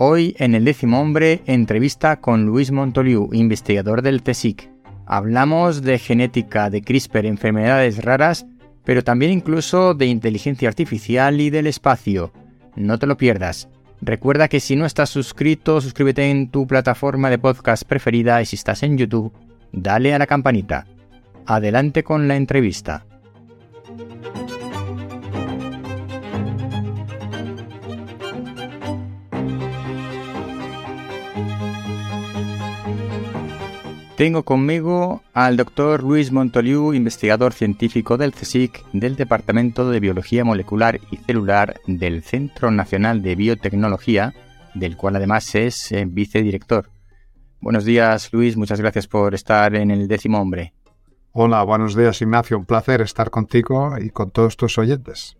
Hoy en el décimo hombre entrevista con Luis Montoliu, investigador del CSIC. Hablamos de genética, de CRISPR, enfermedades raras, pero también incluso de inteligencia artificial y del espacio. No te lo pierdas. Recuerda que si no estás suscrito, suscríbete en tu plataforma de podcast preferida y si estás en YouTube, dale a la campanita. Adelante con la entrevista. Tengo conmigo al doctor Luis Montoliu, investigador científico del CSIC del Departamento de Biología Molecular y Celular del Centro Nacional de Biotecnología, del cual además es eh, vicedirector. Buenos días, Luis, muchas gracias por estar en el décimo hombre. Hola, buenos días, Ignacio. Un placer estar contigo y con todos tus oyentes.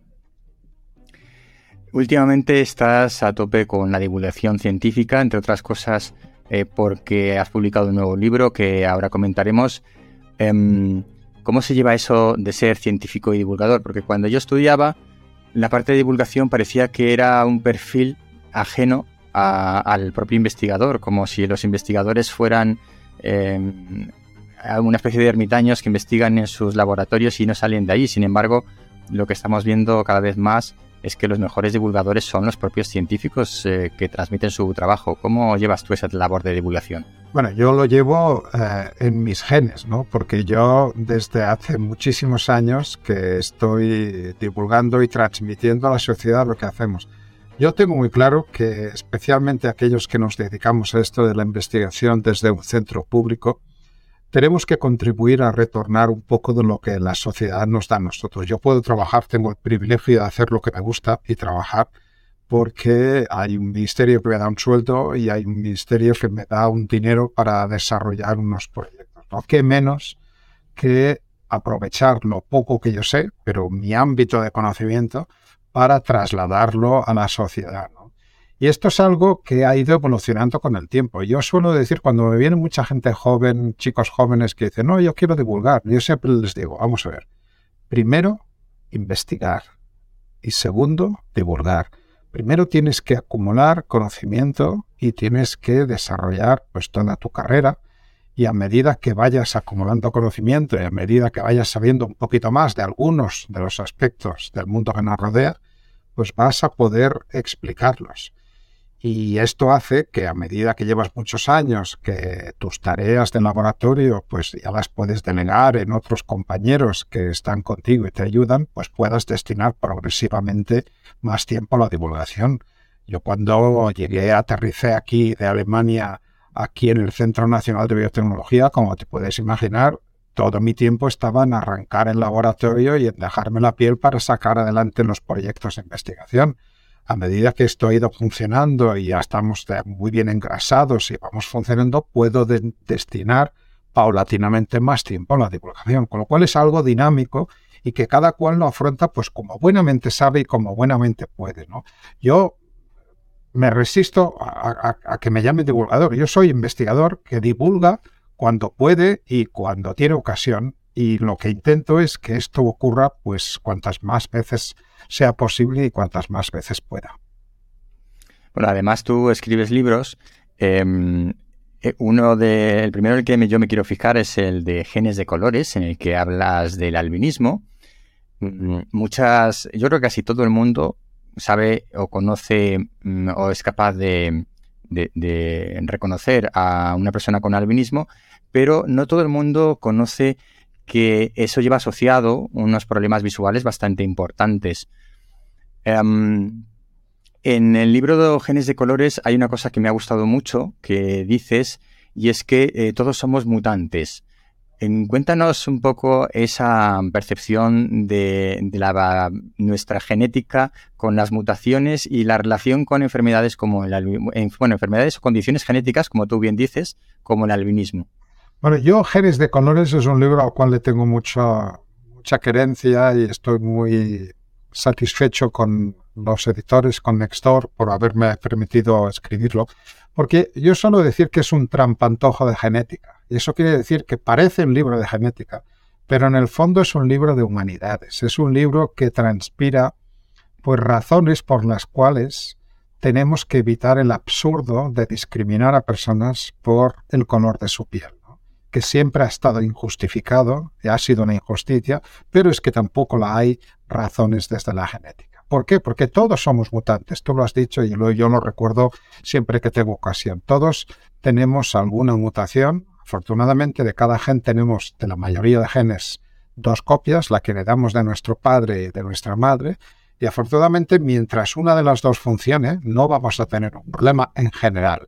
Últimamente estás a tope con la divulgación científica, entre otras cosas eh, porque has publicado un nuevo libro que ahora comentaremos. Em, ¿Cómo se lleva eso de ser científico y divulgador? Porque cuando yo estudiaba, la parte de divulgación parecía que era un perfil ajeno al propio investigador, como si los investigadores fueran em, una especie de ermitaños que investigan en sus laboratorios y no salen de ahí. Sin embargo, lo que estamos viendo cada vez más es que los mejores divulgadores son los propios científicos eh, que transmiten su trabajo. ¿Cómo llevas tú esa labor de divulgación? Bueno, yo lo llevo eh, en mis genes, ¿no? Porque yo desde hace muchísimos años que estoy divulgando y transmitiendo a la sociedad lo que hacemos. Yo tengo muy claro que especialmente aquellos que nos dedicamos a esto de la investigación desde un centro público, tenemos que contribuir a retornar un poco de lo que la sociedad nos da a nosotros. Yo puedo trabajar, tengo el privilegio de hacer lo que me gusta y trabajar porque hay un ministerio que me da un sueldo y hay un ministerio que me da un dinero para desarrollar unos proyectos. ¿no? ¿Qué menos que aprovechar lo poco que yo sé, pero mi ámbito de conocimiento, para trasladarlo a la sociedad? Y esto es algo que ha ido evolucionando con el tiempo. Yo suelo decir, cuando me viene mucha gente joven, chicos jóvenes que dicen, no, yo quiero divulgar, yo siempre les digo, vamos a ver, primero, investigar y segundo, divulgar. Primero tienes que acumular conocimiento y tienes que desarrollar pues toda tu carrera y a medida que vayas acumulando conocimiento y a medida que vayas sabiendo un poquito más de algunos de los aspectos del mundo que nos rodea, pues vas a poder explicarlos. Y esto hace que a medida que llevas muchos años, que tus tareas de laboratorio pues ya las puedes delegar en otros compañeros que están contigo y te ayudan, pues puedas destinar progresivamente más tiempo a la divulgación. Yo cuando llegué, aterricé aquí de Alemania, aquí en el Centro Nacional de Biotecnología, como te puedes imaginar, todo mi tiempo estaba en arrancar el laboratorio y en dejarme la piel para sacar adelante los proyectos de investigación a medida que esto ha ido funcionando y ya estamos muy bien engrasados y vamos funcionando, puedo destinar paulatinamente más tiempo a la divulgación, con lo cual es algo dinámico y que cada cual lo afronta pues como buenamente sabe y como buenamente puede. ¿no? Yo me resisto a, a que me llame divulgador, yo soy investigador que divulga cuando puede y cuando tiene ocasión y lo que intento es que esto ocurra pues cuantas más veces sea posible y cuantas más veces pueda. Bueno, además tú escribes libros. Em, eh, uno de, el primero el que yo me quiero fijar es el de genes de colores, en el que hablas del albinismo. Mm, muchas, yo creo que casi todo el mundo sabe o conoce mm, o es capaz de, reconocer a una persona con albinismo, pero no todo el mundo conoce que eso lleva asociado unos problemas visuales bastante importantes. Em, en el libro de Genes de Colores hay una cosa que me ha gustado mucho que dices y es que eh, todos somos mutantes. cuéntanos un poco esa percepción de, la, nuestra genética con las mutaciones y la relación con enfermedades como el bueno, enfermedades o condiciones genéticas, como tú bien dices, como el albinismo. Bueno, yo Genes de Colores es un libro al cual le tengo mucha, mucha querencia y estoy muy satisfecho con los editores, con Nextor, por haberme permitido escribirlo, porque yo suelo decir que es un trampantojo de genética. Y eso quiere decir que parece un libro de genética, pero en el fondo es un libro de humanidades. Es un libro que transpira pues razones por las cuales tenemos que evitar el absurdo de discriminar a personas por el color de su piel, que siempre ha estado injustificado, ha sido una injusticia, pero es que tampoco la hay razones desde la genética. ¿Por qué? Porque todos somos mutantes, tú lo has dicho y yo lo recuerdo siempre que tengo ocasión. Todos tenemos alguna mutación, afortunadamente de cada gen tenemos, de la mayoría de genes, dos copias, la que heredamos de nuestro padre y de nuestra madre, y afortunadamente, mientras una de las dos funcione, no vamos a tener un problema en general.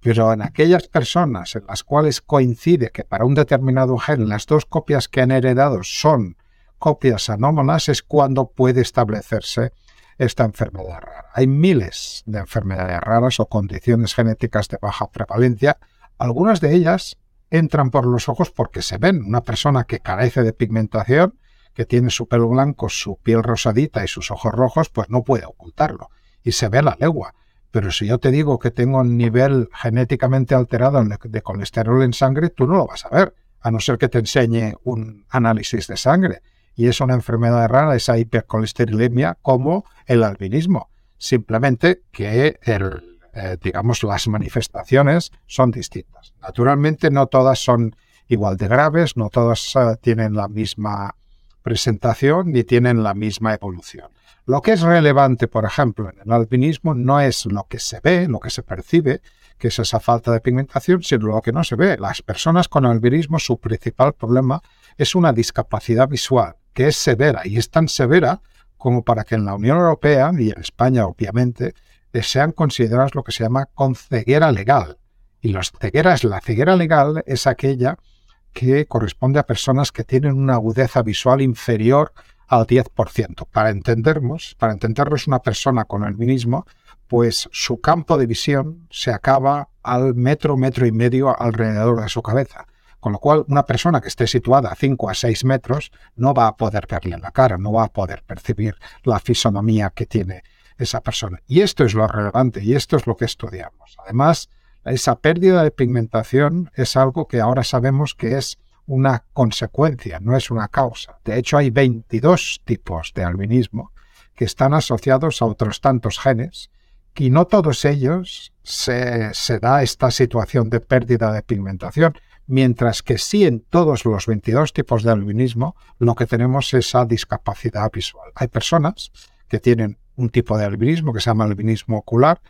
Pero en aquellas personas en las cuales coincide que para un determinado gen las dos copias que han heredado son copias anómalas, es cuando puede establecerse esta enfermedad rara. Hay miles de enfermedades raras o condiciones genéticas de baja prevalencia. Algunas de ellas entran por los ojos porque se ven. Una persona que carece de pigmentación que tiene su pelo blanco, su piel rosadita y sus ojos rojos, pues no puede ocultarlo. Y se ve a la legua. Pero si yo te digo que tengo un nivel genéticamente alterado de colesterol en sangre, tú no lo vas a ver, a no ser que te enseñe un análisis de sangre. Y es una enfermedad rara, esa hipercolesterolemia, como el albinismo. Simplemente que el, eh, digamos, las manifestaciones son distintas. Naturalmente no todas son igual de graves, no todas eh, tienen la misma presentación ni tienen la misma evolución. Lo que es relevante, por ejemplo, en el albinismo no es lo que se ve, lo que se percibe, que es esa falta de pigmentación, sino lo que no se ve. Las personas con albinismo, su principal problema es una discapacidad visual, que es severa, y es tan severa como para que en la Unión Europea y en España, obviamente, sean consideradas lo que se llama con ceguera legal. Y las cegueras, la ceguera legal es aquella que corresponde a personas que tienen una agudeza visual inferior al 10%. Para entendernos, para entendernos una persona con albinismo, pues su campo de visión se acaba al metro, metro y medio alrededor de su cabeza. Con lo cual, una persona que esté situada a 5 a 6 metros no va a poder verle la cara, no va a poder percibir la fisonomía que tiene esa persona. Y esto es lo relevante y esto es lo que estudiamos. Además, esa pérdida de pigmentación es algo que ahora sabemos que es una consecuencia, no es una causa. De hecho, hay 22 tipos de albinismo que están asociados a otros tantos genes y no todos ellos se, da esta situación de pérdida de pigmentación, mientras que sí en todos los 22 tipos de albinismo lo que tenemos es esa discapacidad visual. Hay personas que tienen un tipo de albinismo que se llama albinismo ocular,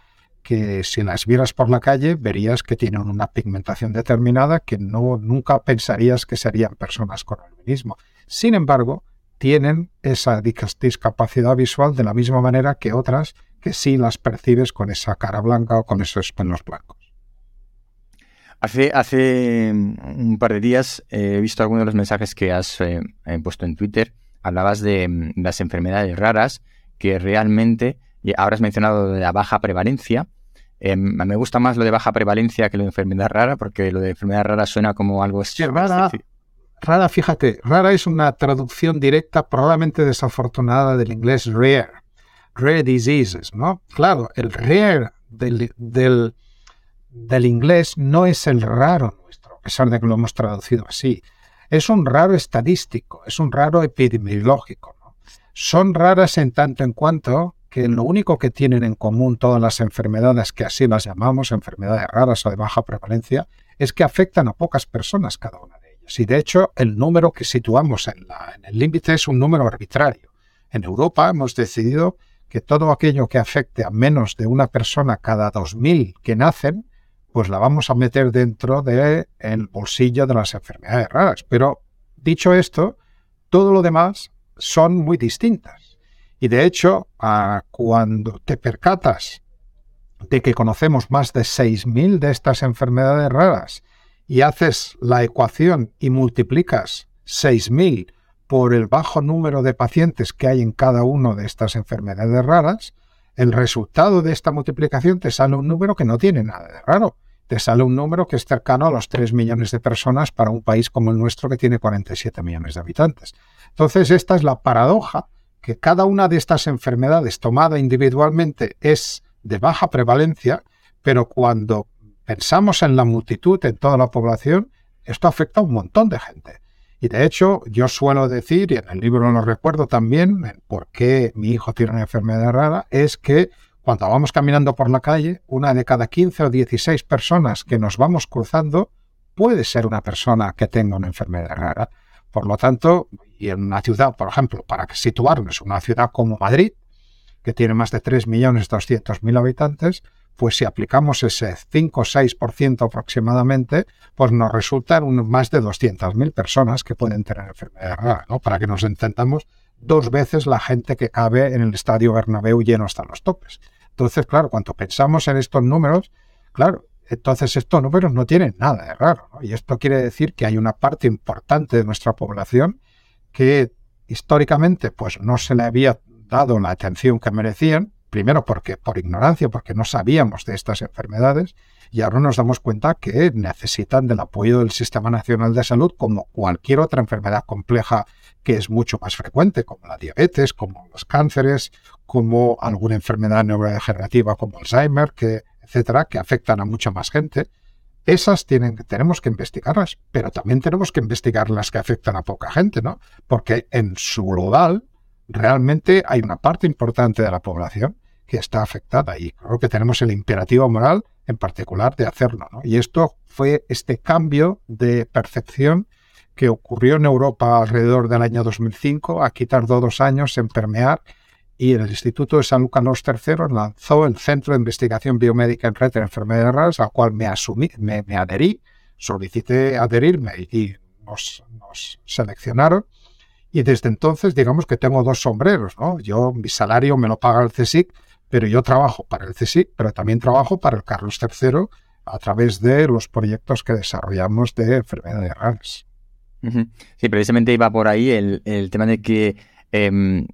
que si las vieras por la calle verías que tienen una pigmentación determinada que no nunca pensarías que serían personas con albinismo. Sin embargo, tienen esa discapacidad visual de la misma manera que otras que sí las percibes con esa cara blanca o con esos pelos blancos. Hace, hace un par de días he visto algunos de los mensajes que has eh, puesto en Twitter. Hablabas de mm, las enfermedades raras que realmente y ahora has mencionado de la baja prevalencia. Eh, me gusta más lo de baja prevalencia que lo de enfermedad rara, porque lo de enfermedad rara suena como algo... Sí, rara, rara, fíjate, rara es una traducción directa, probablemente desafortunada, del inglés rare. Rare diseases, ¿no? Claro, el rare del, del, del inglés no es el raro nuestro, a pesar de que lo hemos traducido así. Es un raro estadístico, es un raro epidemiológico. ¿no? Son raras en tanto en cuanto que lo único que tienen en común todas las enfermedades, que así las llamamos, enfermedades raras o de baja prevalencia, es que afectan a pocas personas cada una de ellas. Y de hecho, el número que situamos en, el límite es un número arbitrario. En Europa hemos decidido que todo aquello que afecte a menos de una persona cada 2.000 que nacen, pues la vamos a meter dentro del bolsillo de las enfermedades raras. Pero dicho esto, todo lo demás son muy distintas. Y de hecho, cuando te percatas de que conocemos más de 6.000 de estas enfermedades raras y haces la ecuación y multiplicas 6.000 por el bajo número de pacientes que hay en cada una de estas enfermedades raras, el resultado de esta multiplicación te sale un número que no tiene nada de raro. Te sale un número que es cercano a los 3 millones de personas para un país como el nuestro que tiene 47 millones de habitantes. Entonces, esta es la paradoja que cada una de estas enfermedades tomada individualmente es de baja prevalencia, pero cuando pensamos en la multitud, en toda la población, esto afecta a un montón de gente. Y de hecho, yo suelo decir, y en el libro lo recuerdo también, por qué mi hijo tiene una enfermedad rara, es que cuando vamos caminando por la calle, una de cada 15 o 16 personas que nos vamos cruzando puede ser una persona que tenga una enfermedad rara. Por lo tanto, y en una ciudad, por ejemplo, para situarnos, una ciudad como Madrid, que tiene más de 3.200.000 habitantes, pues si aplicamos ese 5 o 6% aproximadamente, pues nos resultan más de 200.000 personas que pueden tener enfermedad rara, ¿no? Para que nos entendamos, dos veces la gente que cabe en el estadio Bernabéu lleno hasta los topes. Entonces, claro, cuando pensamos en estos números, claro, entonces estos números no tienen nada de raro. Y esto quiere decir que hay una parte importante de nuestra población que históricamente pues no se le había dado la atención que merecían, primero porque por ignorancia, porque no sabíamos de estas enfermedades, y ahora nos damos cuenta que necesitan del apoyo del Sistema Nacional de Salud como cualquier otra enfermedad compleja que es mucho más frecuente, como la diabetes, como los cánceres, como alguna enfermedad neurodegenerativa como Alzheimer, que, etcétera, que afectan a mucha más gente. Esas tienen, tenemos que investigarlas, pero también tenemos que investigar las que afectan a poca gente, ¿no? Porque en su global realmente hay una parte importante de la población que está afectada y creo que tenemos el imperativo moral en particular de hacerlo. ¿no? Y esto fue este cambio de percepción que ocurrió en Europa alrededor del año 2005. Aquí tardó dos años en permear y el Instituto de San Lucas III lanzó el Centro de Investigación Biomédica en Red de Enfermedades Raras, al cual me, asumí, me, adherí, solicité adherirme y nos, nos, seleccionaron. Y desde entonces, digamos que tengo dos sombreros, ¿no? Yo, mi salario me lo paga el CSIC, pero yo trabajo para el CSIC, pero también trabajo para el Carlos III a través de los proyectos que desarrollamos de enfermedades raras. Sí, precisamente iba por ahí el, tema de que em,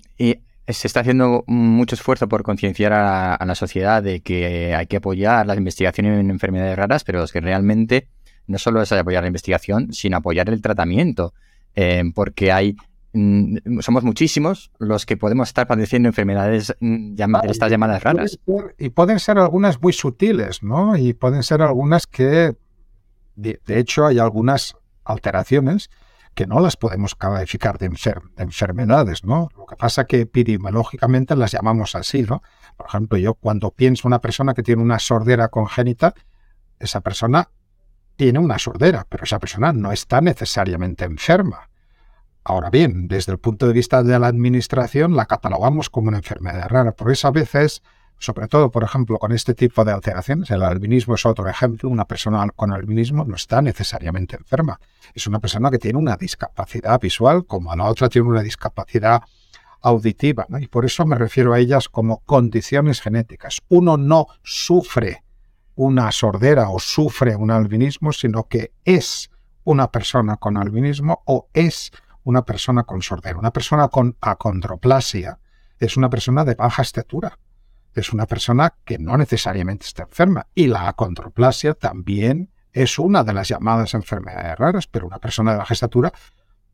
se está haciendo mucho esfuerzo por concienciar a, la sociedad de que hay que apoyar las investigaciones en enfermedades raras, pero es que realmente no solo es apoyar la investigación, sino apoyar el tratamiento, em, porque hay Mm, somos muchísimos los que podemos estar padeciendo enfermedades mm, llamadas, estas llamadas raras. y pueden ser algunas muy sutiles, ¿no? Y pueden ser algunas que, de, hecho, hay algunas alteraciones que no las podemos calificar de, enfermedades, ¿no? Lo que pasa que epidemiológicamente las llamamos así, ¿no? Por ejemplo, yo cuando pienso una persona que tiene una sordera congénita, esa persona tiene una sordera, pero esa persona no está necesariamente enferma. Ahora bien, desde el punto de vista de la administración, la catalogamos como una enfermedad rara. Por eso a veces, sobre todo, por ejemplo, con este tipo de alteraciones, el albinismo es otro ejemplo, una persona con albinismo no está necesariamente enferma. Es una persona que tiene una discapacidad visual, como la otra tiene una discapacidad auditiva. Y por eso me refiero a ellas como condiciones genéticas. Uno no sufre una sordera o sufre un albinismo, sino que es una persona con albinismo o es una persona con sordera. Una persona con acondroplasia es una persona de baja estatura. Es una persona que no necesariamente está enferma. Y la acondroplasia también es una de las llamadas enfermedades raras, pero una persona de baja estatura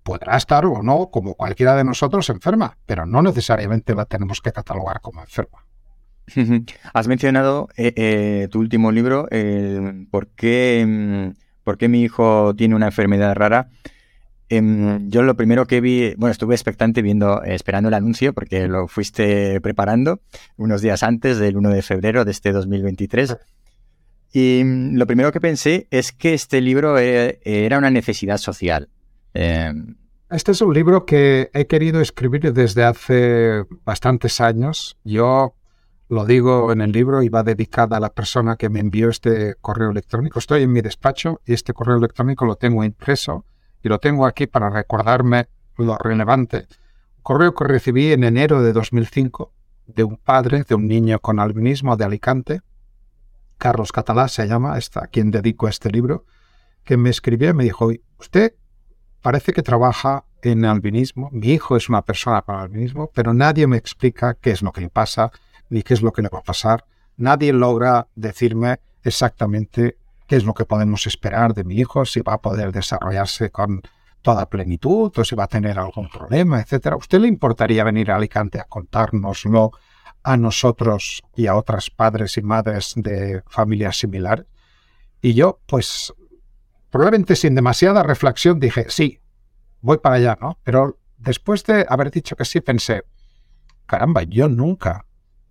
podrá estar o no, como cualquiera de nosotros, enferma, pero no necesariamente la tenemos que catalogar como enferma. Has mencionado eh, eh, tu último libro, ¿por, qué, mm, ¿por qué mi hijo tiene una enfermedad rara? Em, yo lo primero que vi, bueno, estuve expectante viendo, esperando el anuncio porque lo fuiste preparando unos días antes del 1 de febrero de este 2023. Y mm, lo primero que pensé es que este libro eh, era una necesidad social. Em, este es un libro que he querido escribir desde hace bastantes años. Yo lo digo en el libro y va dedicada a la persona que me envió este correo electrónico. Estoy en mi despacho y este correo electrónico lo tengo impreso y lo tengo aquí para recordarme lo relevante. Correo que recibí en enero de 2005 de un padre de un niño con albinismo de Alicante, Carlos Catalá se llama, a quien dedico este libro, que me escribió y me dijo, usted parece que trabaja en albinismo, mi hijo es una persona con albinismo, pero nadie me explica qué es lo que le pasa ni qué es lo que le va a pasar. Nadie logra decirme exactamente qué es lo que podemos esperar de mi hijo, si va a poder desarrollarse con toda plenitud o si va a tener algún problema, etcétera. ¿Usted le importaría venir a Alicante a contárnoslo a nosotros y a otras padres y madres de familias similares? Y yo, pues, probablemente sin demasiada reflexión dije, sí, voy para allá, ¿no? Pero después de haber dicho que sí, pensé, caramba, yo nunca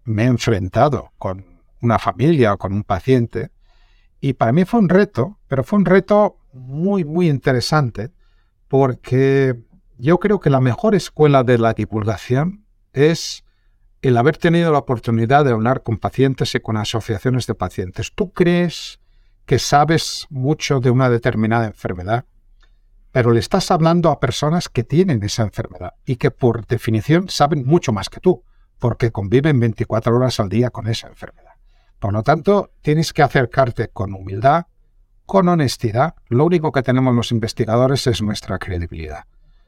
me he enfrentado con una familia o con un paciente y para mí fue un reto, pero fue un reto muy, muy interesante porque yo creo que la mejor escuela de la divulgación es el haber tenido la oportunidad de hablar con pacientes y con asociaciones de pacientes. ¿Tú crees que sabes mucho de una determinada enfermedad? Pero le estás hablando a personas que tienen esa enfermedad y que por definición saben mucho más que tú, porque conviven 24 horas al día con esa enfermedad. Por lo tanto, tienes que acercarte con humildad, con honestidad. Lo único que tenemos los investigadores es nuestra credibilidad.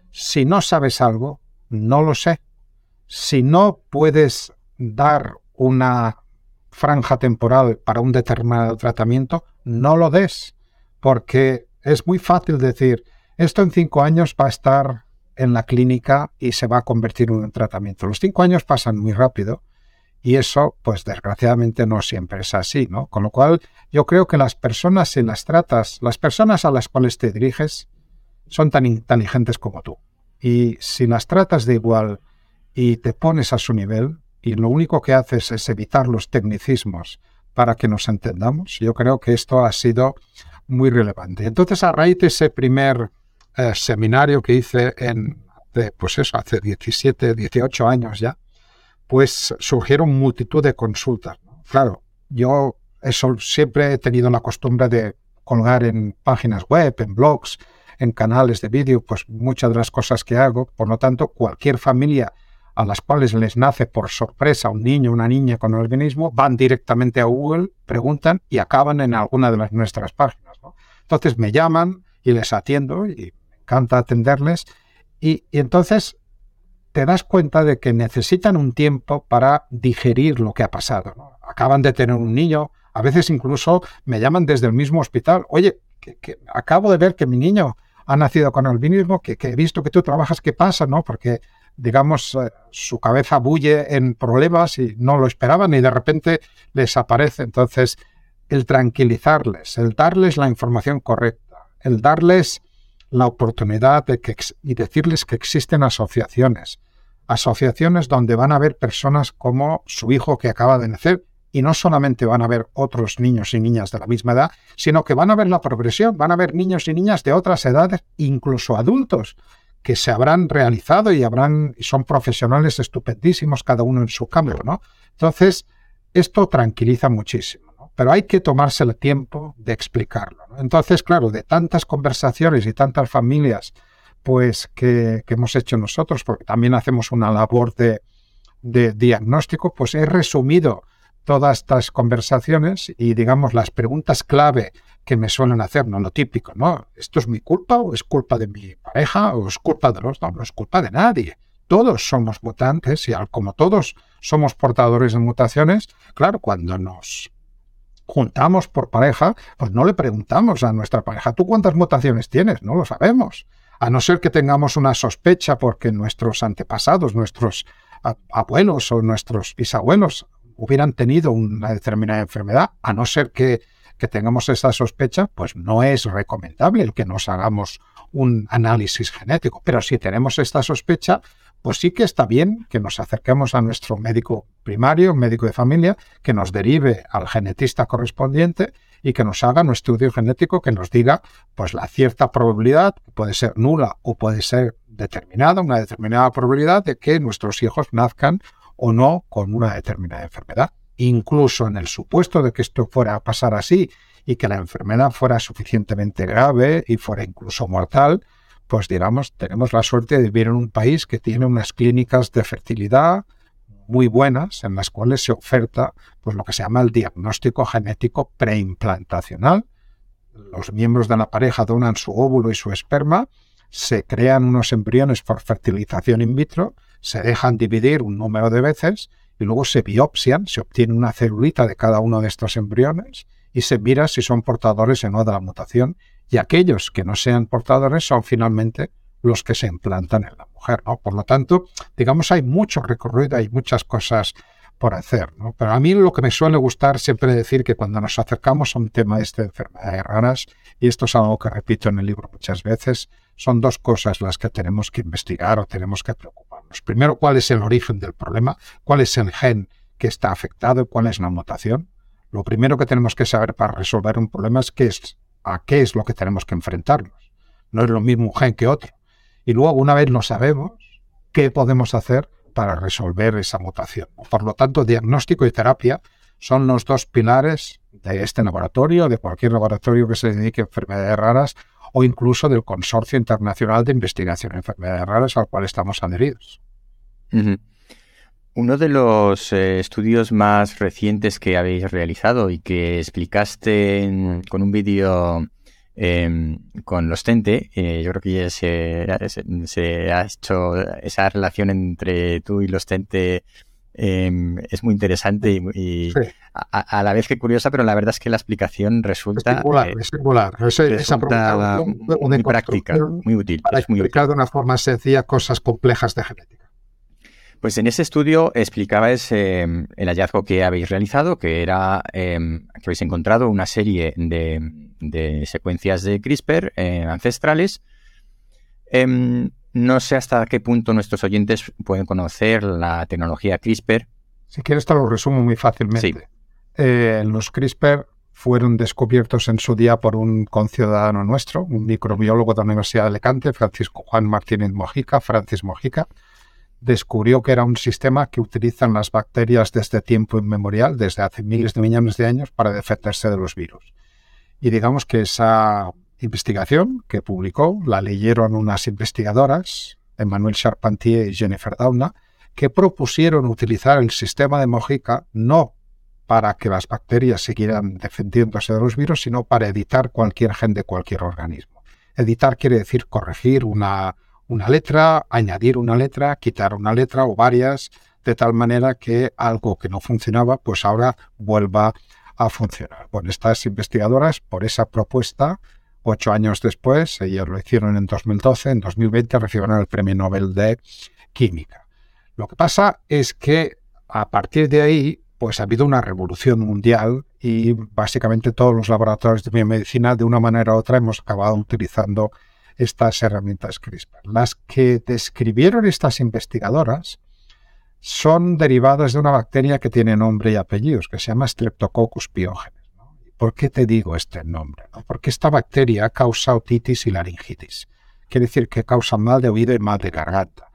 Si no sabes algo, no lo sé. Si no puedes dar una franja temporal para un determinado tratamiento, no lo des, porque es muy fácil decir, esto en cinco años va a estar en la clínica y se va a convertir en un tratamiento. Los cinco años pasan muy rápido y eso, pues desgraciadamente no siempre es así, ¿no? Con lo cual, yo creo que las personas, si las tratas, las personas a las cuales te diriges, son tan inteligentes como tú. Y si las tratas de igual y te pones a su nivel, y lo único que haces es evitar los tecnicismos para que nos entendamos, yo creo que esto ha sido muy relevante. Entonces, a raíz de ese primer eh, seminario que hice en, pues eso, hace 17, 18 años ya, pues surgieron multitud de consultas. Claro, yo eso siempre he tenido la costumbre de colgar en páginas web, en blogs, en canales de vídeo, pues muchas de las cosas que hago. Por lo tanto, cualquier familia a las cuales les nace por sorpresa un niño o una niña con albinismo, van directamente a Google, preguntan y acaban en alguna de las nuestras páginas. Entonces me llaman y les atiendo y me encanta atenderles y entonces te das cuenta de que necesitan un tiempo para digerir lo que ha pasado. Acaban de tener un niño, a veces incluso me llaman desde el mismo hospital, oye, que, acabo de ver que mi niño ha nacido con albinismo, que, he visto que tú trabajas, ¿qué pasa? ¿no? Porque, digamos, eh, su cabeza bulle en problemas y no lo esperaban y de repente les aparece. Entonces, el tranquilizarles, el darles la información correcta, el darles la oportunidad de que, y decirles que existen asociaciones, asociaciones donde van a haber personas como su hijo que acaba de nacer y no solamente van a ver otros niños y niñas de la misma edad, sino que van a ver la progresión, van a ver niños y niñas de otras edades, incluso adultos, que se habrán realizado y habrán y son profesionales estupendísimos cada uno en su campo, ¿no? Entonces, esto tranquiliza muchísimo pero hay que tomarse el tiempo de explicarlo. Entonces, claro, de tantas conversaciones y tantas familias pues que, hemos hecho nosotros, porque también hacemos una labor de, diagnóstico, pues he resumido todas estas conversaciones y digamos las preguntas clave que me suelen hacer, no lo típico, ¿no? ¿Esto es mi culpa o es culpa de mi pareja o es culpa de los? No, no es culpa de nadie. Todos somos mutantes y como todos somos portadores de mutaciones, claro, cuando nos juntamos por pareja, pues no le preguntamos a nuestra pareja, ¿tú cuántas mutaciones tienes? No lo sabemos. A no ser que tengamos una sospecha porque nuestros antepasados, nuestros abuelos o nuestros bisabuelos hubieran tenido una determinada enfermedad, a no ser que, tengamos esa sospecha, pues no es recomendable el que nos hagamos un análisis genético. Pero si tenemos esta sospecha, pues sí que está bien que nos acerquemos a nuestro médico primario, médico de familia, que nos derive al genetista correspondiente y que nos haga un estudio genético que nos diga pues la cierta probabilidad, puede ser nula o puede ser determinada, una determinada probabilidad de que nuestros hijos nazcan o no con una determinada enfermedad. Incluso en el supuesto de que esto fuera a pasar así y que la enfermedad fuera suficientemente grave y fuera incluso mortal, pues digamos, tenemos la suerte de vivir en un país que tiene unas clínicas de fertilidad muy buenas en las cuales se oferta pues lo que se llama el diagnóstico genético preimplantacional. Los miembros de la pareja donan su óvulo y su esperma, se crean unos embriones por fertilización in vitro, se dejan dividir un número de veces y luego se biopsian, se obtiene una celulita de cada uno de estos embriones y se mira si son portadores o no de la mutación y aquellos que no sean portadores son finalmente los que se implantan en la mujer, ¿no? Por lo tanto, digamos, hay mucho recorrido, hay muchas cosas por hacer, ¿no? Pero a mí lo que me suele gustar siempre decir que cuando nos acercamos a un tema de enfermedades raras, y esto es algo que repito en el libro muchas veces, son dos cosas las que tenemos que investigar o tenemos que preocuparnos. Primero, cuál es el origen del problema, cuál es el gen qué está afectado cuál es la mutación. Lo primero que tenemos que saber para resolver un problema es, qué es a qué es lo que tenemos que enfrentarnos. No es lo mismo un gen que otro. Y luego, una vez lo sabemos, ¿qué podemos hacer para resolver esa mutación? Por lo tanto, diagnóstico y terapia son los dos pilares de este laboratorio, de cualquier laboratorio que se dedique a enfermedades raras o incluso del Consorcio Internacional de Investigación en Enfermedades Raras al cual estamos adheridos. Uno de los eh, estudios más recientes que habéis realizado y que explicaste con un vídeo em, con los TENTE, eh, yo creo que ya se, ha hecho esa relación entre tú y los TENTE em, es muy interesante y, a, la vez que curiosa, pero la verdad es que la explicación resulta... Es singular, es Resulta muy práctica, muy útil. Para explicar de una forma sencilla cosas complejas de genética. Pues en ese estudio explicabais em, el hallazgo que habéis realizado, que era em, que habéis encontrado una serie de, secuencias de CRISPR eh, ancestrales. Em, no sé hasta qué punto nuestros oyentes pueden conocer la tecnología CRISPR. Si quieres te lo resumo muy fácilmente. Eh, los CRISPR fueron descubiertos en su día por un conciudadano nuestro, un microbiólogo de la Universidad de Alicante, Francisco Juan Martínez Mojica, Francis Mojica descubrió que era un sistema que utilizan las bacterias desde tiempo inmemorial, desde hace miles de millones de años, para defenderse de los virus. Y digamos que esa investigación que publicó la leyeron unas investigadoras, Emmanuel Charpentier y Jennifer Doudna, que propusieron utilizar el sistema de Mojica no para que las bacterias siguieran defendiéndose de los virus, sino para editar cualquier gen de cualquier organismo. Editar quiere decir corregir una, una letra, añadir una letra, quitar una letra o varias, de tal manera que algo que no funcionaba, pues ahora vuelva a funcionar. Bueno, estas investigadoras, por esa propuesta, ocho años después, ellos lo hicieron en 2012, en 2020 recibieron el Premio Nobel de Química. Lo que pasa es que a partir de ahí, pues ha habido una revolución mundial y básicamente todos los laboratorios de biomedicina, de una manera u otra, hemos acabado utilizando estas herramientas CRISPR. Las que describieron estas investigadoras son derivadas de una bacteria que tiene nombre y apellidos, que se llama Streptococcus pyogenes. ¿Por qué te digo este nombre? Porque esta bacteria causa otitis y laringitis. Quiere decir que causa mal de oído y mal de garganta.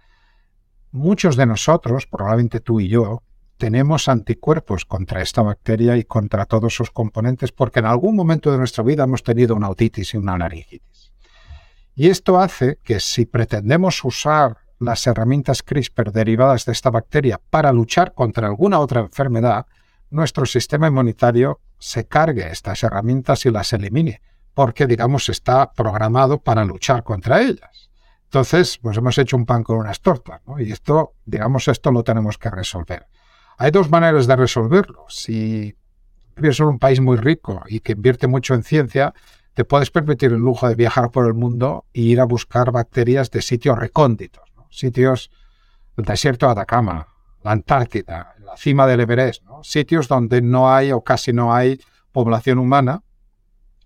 Muchos de nosotros, probablemente tú y yo, tenemos anticuerpos contra esta bacteria y contra todos sus componentes porque en algún momento de nuestra vida hemos tenido una otitis y una laringitis. Y esto hace que si pretendemos usar las herramientas CRISPR derivadas de esta bacteria para luchar contra alguna otra enfermedad, nuestro sistema inmunitario se cargue estas herramientas y las elimine, porque digamos está programado para luchar contra ellas. Entonces, pues hemos hecho un pan con unas tortas, ¿no? Y esto, digamos, esto lo tenemos que resolver. Hay dos maneras de resolverlo. Si vives en un país muy rico y que invierte mucho en ciencia, te puedes permitir el lujo de viajar por el mundo e ir a buscar bacterias de sitios recónditos, sitios del desierto de Atacama, la Antártida, la cima del Everest, sitios donde no hay o casi no hay población humana,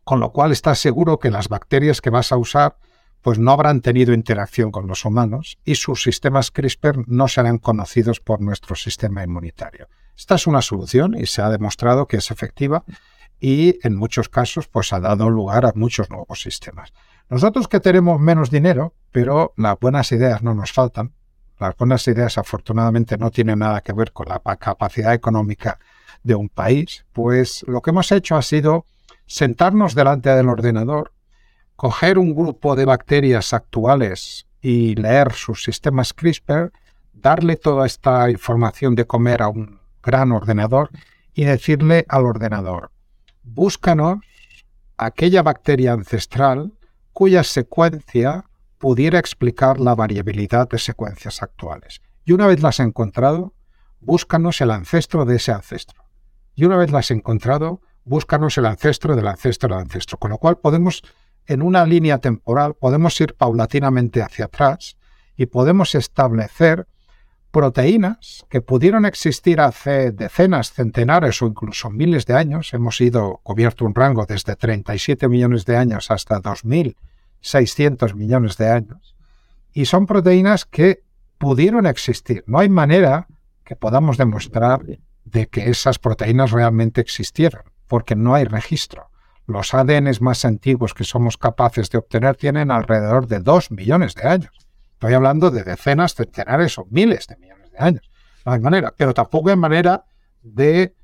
con lo cual estás seguro que las bacterias que vas a usar pues no habrán tenido interacción con los humanos y sus sistemas CRISPR no serán conocidos por nuestro sistema inmunitario. Esta es una solución y se ha demostrado que es efectiva y en muchos casos pues ha dado lugar a muchos nuevos sistemas. Nosotros que tenemos menos dinero, pero las buenas ideas no nos faltan, las buenas ideas afortunadamente no tienen nada que ver con la capacidad económica de un país, pues lo que hemos hecho ha sido sentarnos delante del ordenador, coger un grupo de bacterias actuales y leer sus sistemas CRISPR, darle toda esta información de comer a un gran ordenador y decirle al ordenador, búscanos aquella bacteria ancestral cuya secuencia pudiera explicar la variabilidad de secuencias actuales. Y una vez las has encontrado, búscanos el ancestro de ese ancestro. Y una vez las encontrado, búscanos el ancestro del ancestro del ancestro. Con lo cual podemos, en una línea temporal, podemos ir paulatinamente hacia atrás y podemos establecer proteínas que pudieron existir hace decenas, centenares o incluso miles de años. Hemos ido cubierto un rango desde 37 millones de años hasta 2.600 millones de años. Y son proteínas que pudieron existir. No hay manera que podamos demostrar de que esas proteínas realmente existieran, porque no hay registro. Los ADNs más antiguos que somos capaces de obtener tienen alrededor de 2 millones de años. Estoy hablando de decenas, centenares o miles de millones de años. No hay manera, pero tampoco hay manera de,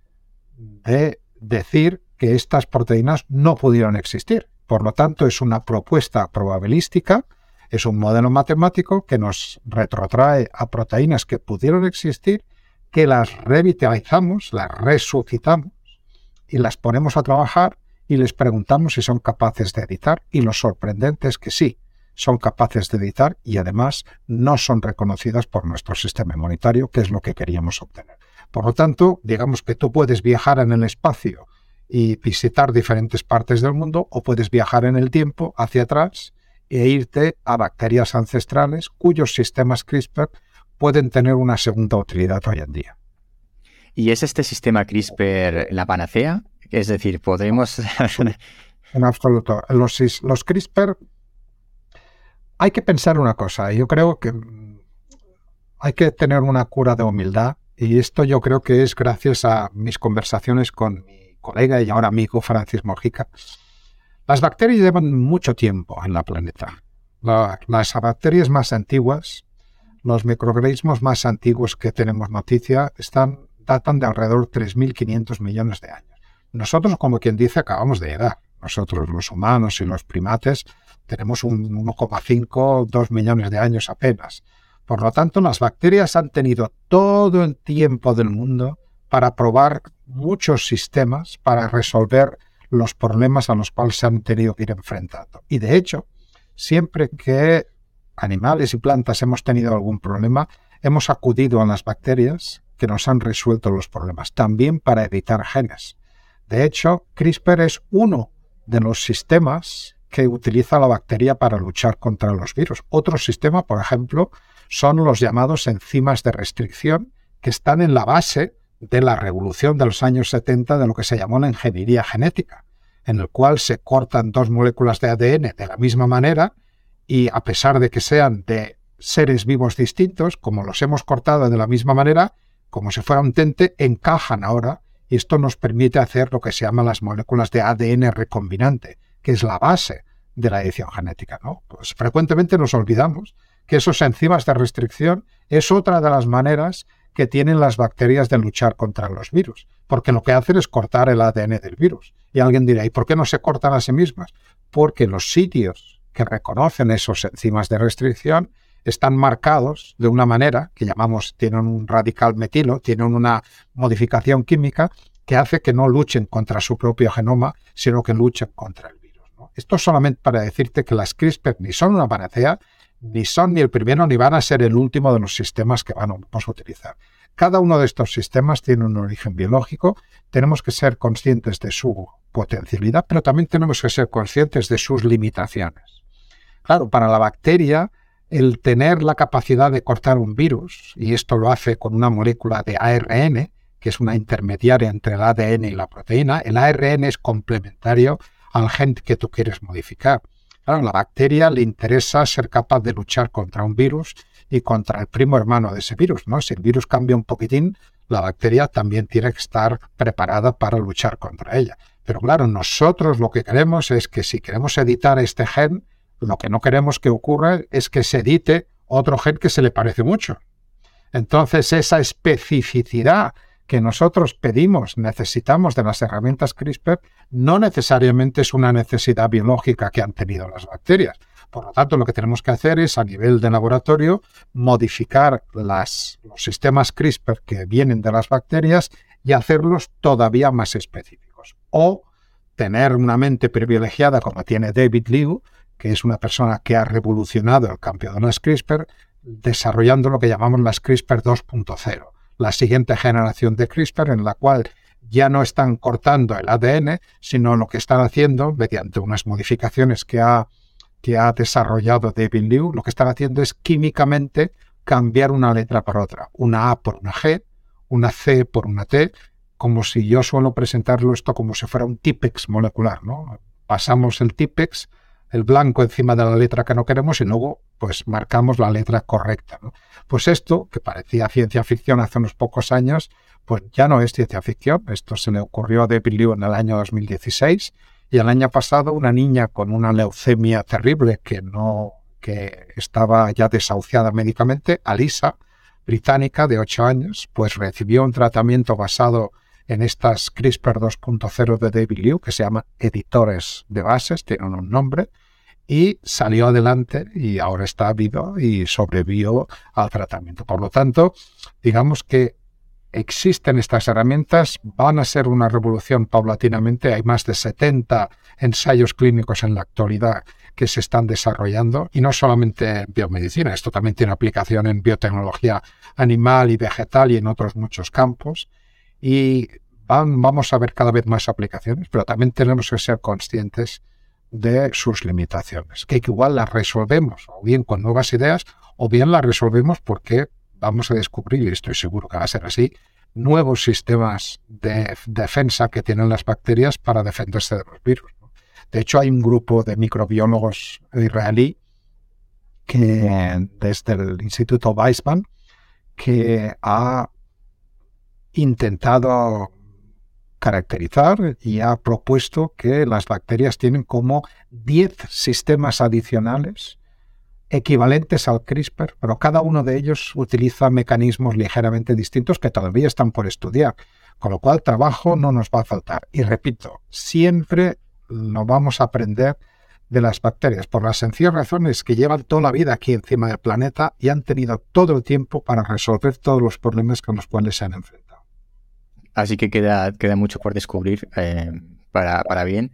de decir que estas proteínas no pudieron existir. Por lo tanto, es una propuesta probabilística, es un modelo matemático que nos retrotrae a proteínas que pudieron existir, que las revitalizamos, las resucitamos y las ponemos a trabajar y les preguntamos si son capaces de editar y lo sorprendente es que sí, son capaces de editar y además no son reconocidas por nuestro sistema inmunitario, que es lo que queríamos obtener. Por lo tanto, digamos que tú puedes viajar en el espacio y visitar diferentes partes del mundo o puedes viajar en el tiempo hacia atrás e irte a bacterias ancestrales cuyos sistemas CRISPR pueden tener una segunda utilidad hoy en día. ¿Y es este sistema CRISPR la panacea? Es decir, podemos... en absoluto. Los, los CRISPR... Hay que pensar una cosa. Yo creo que hay que tener una cura de humildad y esto yo creo que es gracias a mis conversaciones con mi colega y ahora amigo Francis Mojica. Las bacterias llevan mucho tiempo en la planeta. las bacterias más antiguas, los microorganismos más antiguos que tenemos noticia, están, datan de alrededor de 3.500 millones de años. Nosotros, como quien dice, acabamos de llegar. Nosotros, los humanos y los primates, tenemos un 1,5, 2 millones de años apenas. Por lo tanto, las bacterias han tenido todo el tiempo del mundo para probar muchos sistemas para resolver los problemas a los cuales se han tenido que ir enfrentando. Y de hecho, siempre que animales y plantas hemos tenido algún problema, hemos acudido a las bacterias que nos han resuelto los problemas, también para editar genes. De hecho, CRISPR es uno de los sistemas que utiliza la bacteria para luchar contra los virus. Otro sistema, por ejemplo, son los llamados enzimas de restricción, que están en la base de la revolución de los años 70 de lo que se llamó la ingeniería genética, en el cual se cortan dos moléculas de ADN de la misma manera y a pesar de que sean de seres vivos distintos, como los hemos cortado de la misma manera, como si fuera un tente, encajan ahora y esto nos permite hacer lo que se llama las moléculas de ADN recombinante, que es la base de la edición genética. ¿no? Pues frecuentemente nos olvidamos que esos enzimas de restricción es otra de las maneras que tienen las bacterias de luchar contra los virus, porque lo que hacen es cortar el ADN del virus. Y alguien dirá, ¿y por qué no se cortan a sí mismas? Porque los sitios que reconocen esos enzimas de restricción están marcados de una manera que llamamos, tienen un radical metilo, tienen una modificación química que hace que no luchen contra su propio genoma, sino que luchen contra el virus. Esto solamente para decirte que las CRISPR ni son una panacea, ni son ni el primero ni van a ser el último de los sistemas que vamos a utilizar. Cada uno de estos sistemas tiene un origen biológico, tenemos que ser conscientes de su potencialidad, pero también tenemos que ser conscientes de sus limitaciones. Claro, para la bacteria el tener la capacidad de cortar un virus, y esto lo hace con una molécula de ARN, que es una intermediaria entre el ADN y la proteína, el ARN es complementario al gen que tú quieres modificar. Claro, a la bacteria le interesa ser capaz de luchar contra un virus y contra el primo hermano de ese virus, ¿no? Si el virus cambia un poquitín, la bacteria también tiene que estar preparada para luchar contra ella. Pero claro, nosotros lo que queremos es que si queremos editar este gen, lo que no queremos que ocurra es que se edite otro gen que se le parece mucho. Entonces, esa especificidad que nosotros pedimos, necesitamos de las herramientas CRISPR, no necesariamente es una necesidad biológica que han tenido las bacterias. Por lo tanto, lo que tenemos que hacer es, a nivel de laboratorio, modificar los sistemas CRISPR que vienen de las bacterias y hacerlos todavía más específicos. O tener una mente privilegiada como tiene David Liu, que es una persona que ha revolucionado el campo de las CRISPR, desarrollando lo que llamamos las CRISPR 2.0, la siguiente generación de CRISPR en la cual ya no están cortando el ADN, sino lo que están haciendo, mediante unas modificaciones que ha, que ha desarrollado David Liu, lo que están haciendo es químicamente cambiar una letra por otra, una A por una G, una C por una T, como si yo suelo presentarlo esto como si fuera un típex molecular, ¿no? Pasamos el típex el blanco encima de la letra que no queremos y luego pues marcamos la letra correcta. Pues esto, que parecía ciencia ficción hace unos pocos años, pues ya no es ciencia ficción. Esto se le ocurrió a David Liu en el año 2016 y el año pasado una niña con una leucemia terrible que no que estaba ya desahuciada médicamente, Alisa, británica de 8 años, pues recibió un tratamiento basado en estas CRISPR 2.0 de David Liu, que se llaman editores de bases, tienen un nombre, y salió adelante y ahora está vivo y sobrevivió al tratamiento. Por lo tanto, digamos que existen estas herramientas, van a ser una revolución paulatinamente. Hay más de 70 ensayos clínicos en la actualidad que se están desarrollando y no solamente en biomedicina, esto también tiene aplicación en biotecnología animal y vegetal y en otros muchos campos. Y vamos a ver cada vez más aplicaciones, pero también tenemos que ser conscientes de sus limitaciones, que igual las resolvemos o bien con nuevas ideas o bien las resolvemos porque vamos a descubrir, y estoy seguro que va a ser así, nuevos sistemas de defensa que tienen las bacterias para defenderse de los virus. De hecho, hay un grupo de microbiólogos israelí que desde el Instituto Weizmann que ha intentado caracterizar y ha propuesto que las bacterias tienen como 10 sistemas adicionales equivalentes al CRISPR, pero cada uno de ellos utiliza mecanismos ligeramente distintos que todavía están por estudiar, con lo cual trabajo no nos va a faltar. Y repito, siempre lo vamos a aprender de las bacterias, por las sencillas razones que llevan toda la vida aquí encima del planeta y han tenido todo el tiempo para resolver todos los problemas con los cuales se han enfrentado. Así que queda, queda mucho por descubrir eh, para, para bien.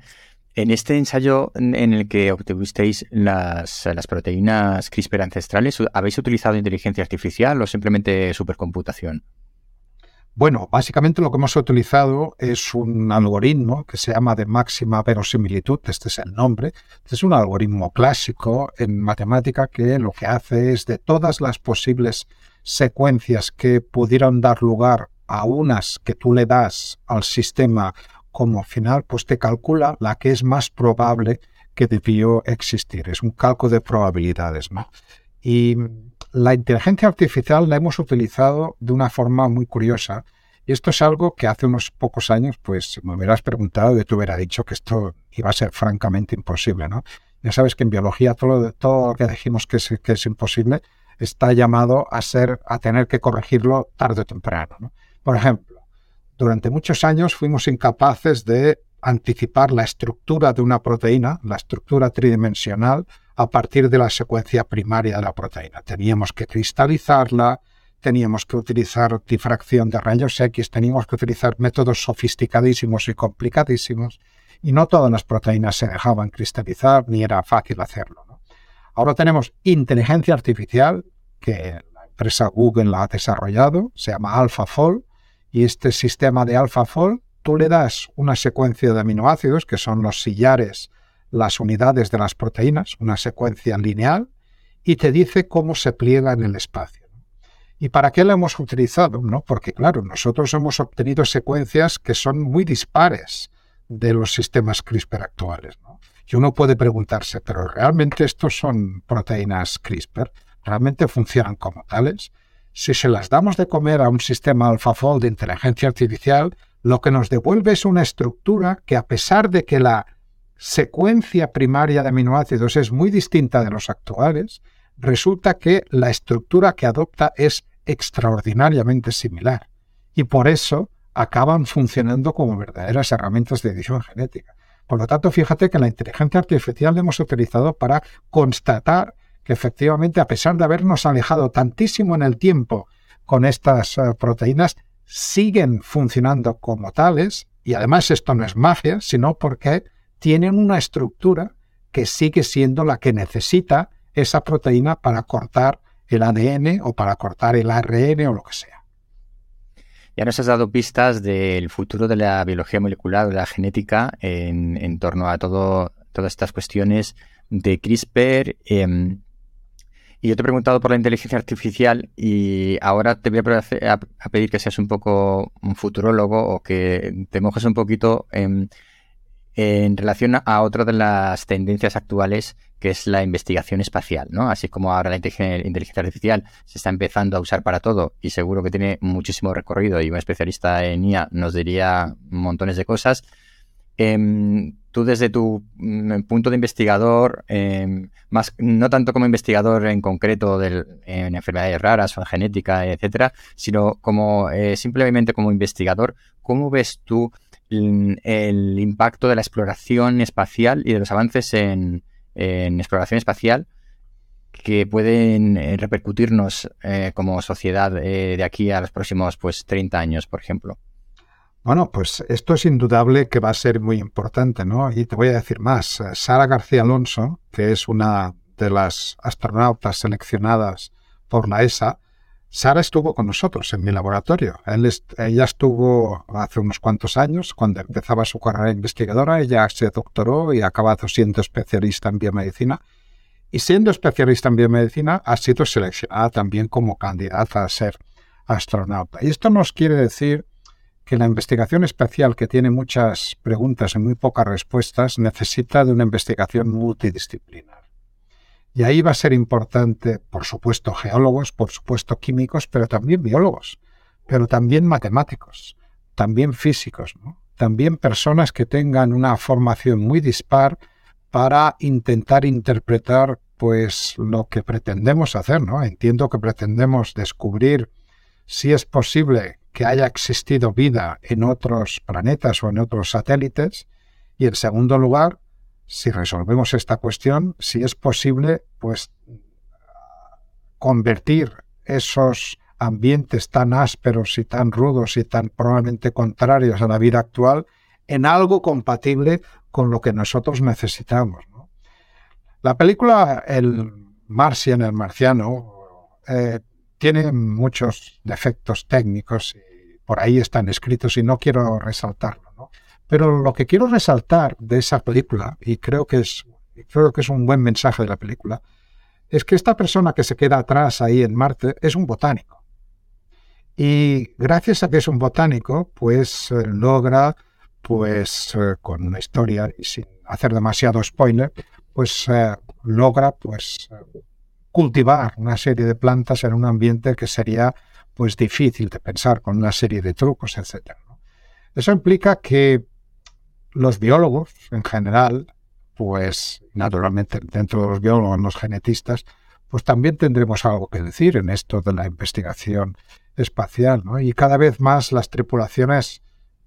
En este ensayo en el que obtuvisteis las, proteínas CRISPR ancestrales, ¿habéis utilizado inteligencia artificial o simplemente supercomputación? Bueno, básicamente lo que hemos utilizado es un algoritmo que se llama de máxima verosimilitud, este es el nombre. Es un algoritmo clásico en matemática que lo que hace es de todas las posibles secuencias que pudieran dar lugar a unas que tú le das al sistema como final, pues te calcula la que es más probable que debió existir. Es un cálculo de probabilidades, ¿no? Y la inteligencia artificial la hemos utilizado de una forma muy curiosa. Y esto es algo que hace unos pocos años, pues me hubieras preguntado y te hubiera dicho que esto iba a ser francamente imposible, ¿no? Ya sabes que en biología todo, todo lo que dijimos que es, que es imposible está llamado a ser, a tener que corregirlo tarde o temprano. ¿no? Por ejemplo, durante muchos años fuimos incapaces de anticipar la estructura de una proteína, la estructura tridimensional, a partir de la secuencia primaria de la proteína. Teníamos que cristalizarla, teníamos que utilizar difracción de rayos X, teníamos que utilizar métodos sofisticadísimos y complicadísimos, y no todas las proteínas se dejaban cristalizar ni era fácil hacerlo. Ahora tenemos inteligencia artificial, que la empresa Google la ha desarrollado, se llama AlphaFold, y este sistema de AlphaFold, tú le das una secuencia de aminoácidos, que son los sillares, las unidades de las proteínas, una secuencia lineal, y te dice cómo se pliega en el espacio. ¿Y para qué lo hemos utilizado? ¿No? Porque, claro, nosotros hemos obtenido secuencias que son muy dispares de los sistemas CRISPR actuales. Y uno puede preguntarse, ¿pero realmente estos son proteínas CRISPR? ¿Realmente funcionan como tales? Si se las damos de comer a un sistema AlphaFold de inteligencia artificial, lo que nos devuelve es una estructura que a pesar de que la secuencia primaria de aminoácidos es muy distinta de los actuales, resulta que la estructura que adopta es extraordinariamente similar. Y por eso acaban funcionando como verdaderas herramientas de edición genética. Por lo tanto, fíjate que la inteligencia artificial la hemos utilizado para constatar que efectivamente, a pesar de habernos alejado tantísimo en el tiempo con estas eh, proteínas, siguen funcionando como tales, y además esto no es magia, sino porque tienen una estructura que sigue siendo la que necesita esa proteína para cortar el ADN o para cortar el ARN o lo que sea. Ya nos has dado pistas del futuro de la biología molecular, de la genética, en, torno a todo, todas estas cuestiones de CRISPR. Em, y yo te he preguntado por la inteligencia artificial y ahora te voy a, pedir que seas un poco un futurólogo o que te mojes un poquito en, en relación a otra de las tendencias actuales que es la investigación espacial, ¿no? Así como ahora la inteligencia artificial se está empezando a usar para todo y seguro que tiene muchísimo recorrido y un especialista en IA nos diría montones de cosas. Em, tú desde tu mm, punto de investigador, em, más no tanto como investigador en concreto en enfermedades raras o en genética, etcétera, sino como eh, simplemente como investigador, ¿cómo ves tú el, impacto de la exploración espacial y de los avances en, exploración espacial que pueden eh, repercutirnos eh, como sociedad de aquí a los próximos pues 30 años, por ejemplo? Bueno, pues esto es indudable que va a ser muy importante, ¿no? Y te voy a decir más. Sara García Alonso, que es una de las astronautas seleccionadas por la ESA, Sara estuvo con nosotros en mi laboratorio. ella estuvo hace unos cuantos años, cuando empezaba su carrera investigadora, ella se doctoró y acabado siendo especialista en biomedicina. Y siendo especialista en biomedicina, ha sido seleccionada también como candidata a ser astronauta. Y esto nos quiere decir que la investigación espacial, que tiene muchas preguntas y muy pocas respuestas, necesita de una investigación multidisciplinar. Y ahí va a ser importante, por supuesto, geólogos, por supuesto, químicos, pero también biólogos, pero también matemáticos, también físicos, también personas que tengan una formación muy dispar para intentar interpretar pues lo que pretendemos hacer, ¿no? Entiendo que pretendemos descubrir si es posible que haya existido vida en otros planetas o en otros satélites. Y en segundo lugar, si resolvemos esta cuestión, si es posible, pues convertir esos ambientes tan ásperos y tan rudos y tan probablemente contrarios a la vida actual en algo compatible con lo que nosotros necesitamos. La película El Martian, el marciano, eh, tiene muchos defectos técnicos y por ahí están escritos y no quiero resaltarlo. ¿no? Pero lo que quiero resaltar de esa película, y creo que, es, creo que es un buen mensaje de la película, es que esta persona que se queda atrás ahí en Marte es un botánico. Y gracias a que es un botánico, pues eh, logra, pues eh, con una historia sin hacer demasiado spoiler, pues eh, logra pues cultivar una serie de plantas en un ambiente que sería pues difícil de pensar con una serie de trucos, etc. Eso implica que los biólogos en general, pues naturalmente dentro de los biólogos, los genetistas, pues también tendremos algo que decir en esto de la investigación espacial, Y cada vez más las tripulaciones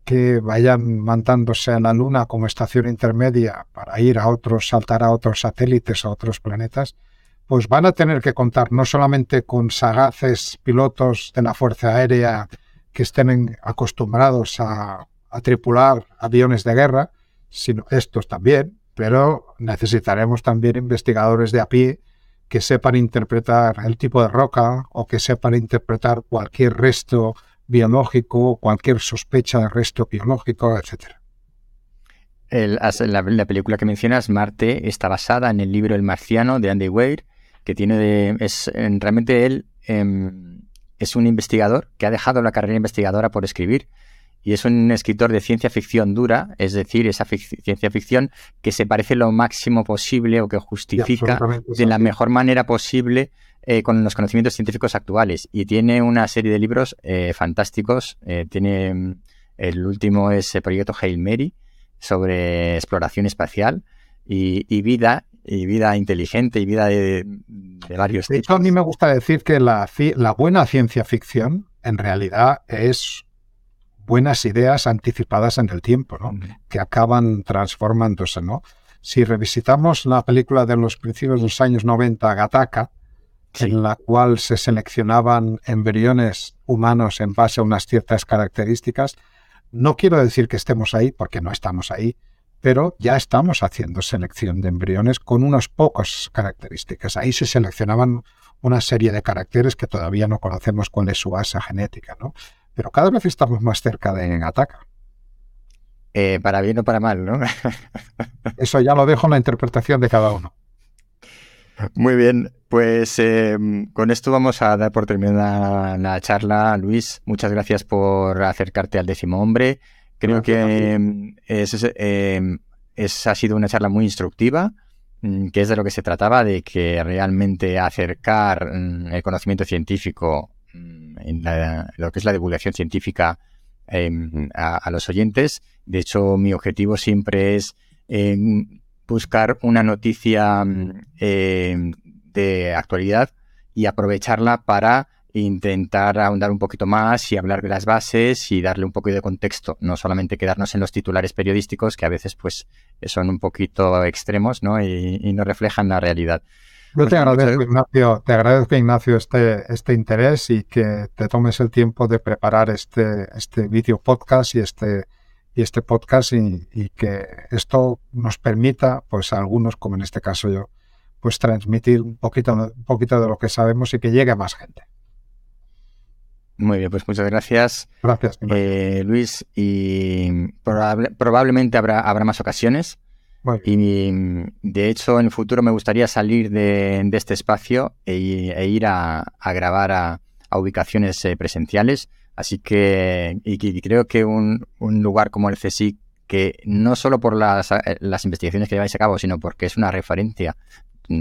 que vayan mandándose a la Luna como estación intermedia para ir a otros, saltar a otros satélites, a otros planetas, pues van a tener que contar no solamente con sagaces pilotos de la Fuerza Aérea que estén acostumbrados a, tripular aviones de guerra, sino estos también, pero necesitaremos también investigadores de a pie que sepan interpretar el tipo de roca o que sepan interpretar cualquier resto biológico, cualquier sospecha de resto biológico, etc. la, película que mencionas, Marte, está basada en el libro El Marciano de Andy Weir, que tiene de, es realmente él em, es un investigador que ha dejado la carrera investigadora por escribir y es un escritor de ciencia ficción dura, es decir, esa ciencia ficción que se parece lo máximo posible o que justifica de la mejor manera posible eh, con los conocimientos científicos actuales. Y tiene una serie de libros eh, fantásticos. Eh, tiene em, el último es el proyecto Hail Mary sobre exploración espacial y, y vida y vida inteligente y vida de, varios tipos. a mí me gusta decir que la, la buena ciencia ficción en realidad es buenas ideas anticipadas en el tiempo, ¿no? que acaban transformándose. ¿no? Si revisitamos la película de los principios de los años 90, Gataka, en la cual se seleccionaban embriones humanos en base a unas ciertas características, no quiero decir que estemos ahí, porque no estamos ahí, pero ya estamos haciendo selección de embriones con unas pocas características. Ahí se seleccionaban una serie de caracteres que todavía no conocemos cuál es su base genética, ¿no? Pero cada vez estamos más cerca de Ataca. Eh, para bien o para mal, ¿no? Eso ya lo dejo en la interpretación de cada uno. Muy bien, pues em, con esto vamos a dar por terminada la charla. Luis, muchas gracias por acercarte al décimo hombre. Creo que em, es, em, ha sido una charla muy instructiva, mm, que es de lo que se trataba, de que realmente acercar mm, el conocimiento científico en, lo que es la divulgación científica em, a, los oyentes. De hecho, mi objetivo siempre es em, buscar una noticia em, de actualidad y aprovecharla para intentar ahondar un poquito más y hablar de las bases y darle un poco de contexto, no solamente quedarnos en los titulares periodísticos que a veces pues son un poquito extremos ¿no? y, no reflejan la realidad. Yo te pues, agradezco, Ignacio, te agradezco, Ignacio, este, este interés y que te tomes el tiempo de preparar este, este video podcast y este, y este podcast y, y, que esto nos permita, pues a algunos, como en este caso yo, pues transmitir un poquito, un poquito de lo que sabemos y que llegue a más gente. Muy bien, pues muchas gracias. Gracias. Eh, Luis, y probablemente habrá, habrá más ocasiones. Y de hecho, en el futuro me gustaría salir de, este espacio e, e ir a, grabar a, ubicaciones eh, presenciales. Así que, y, creo que un, lugar como el CSIC, que no solo por las, eh, las investigaciones que lleváis a cabo, sino porque es una referencia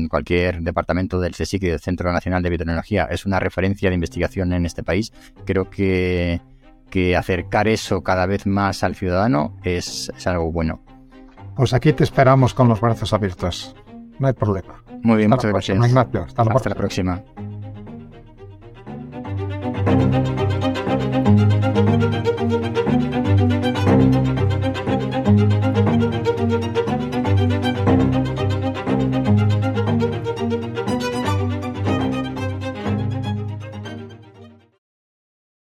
cualquier departamento del CSIC y del Centro Nacional de Biotecnología es una referencia de investigación en este país. Creo que, acercar eso cada vez más al ciudadano es, algo bueno. Pues aquí te esperamos con los brazos abiertos. No hay problema. Muy bien, muchas gracias. Hasta, la, próxima. la próxima.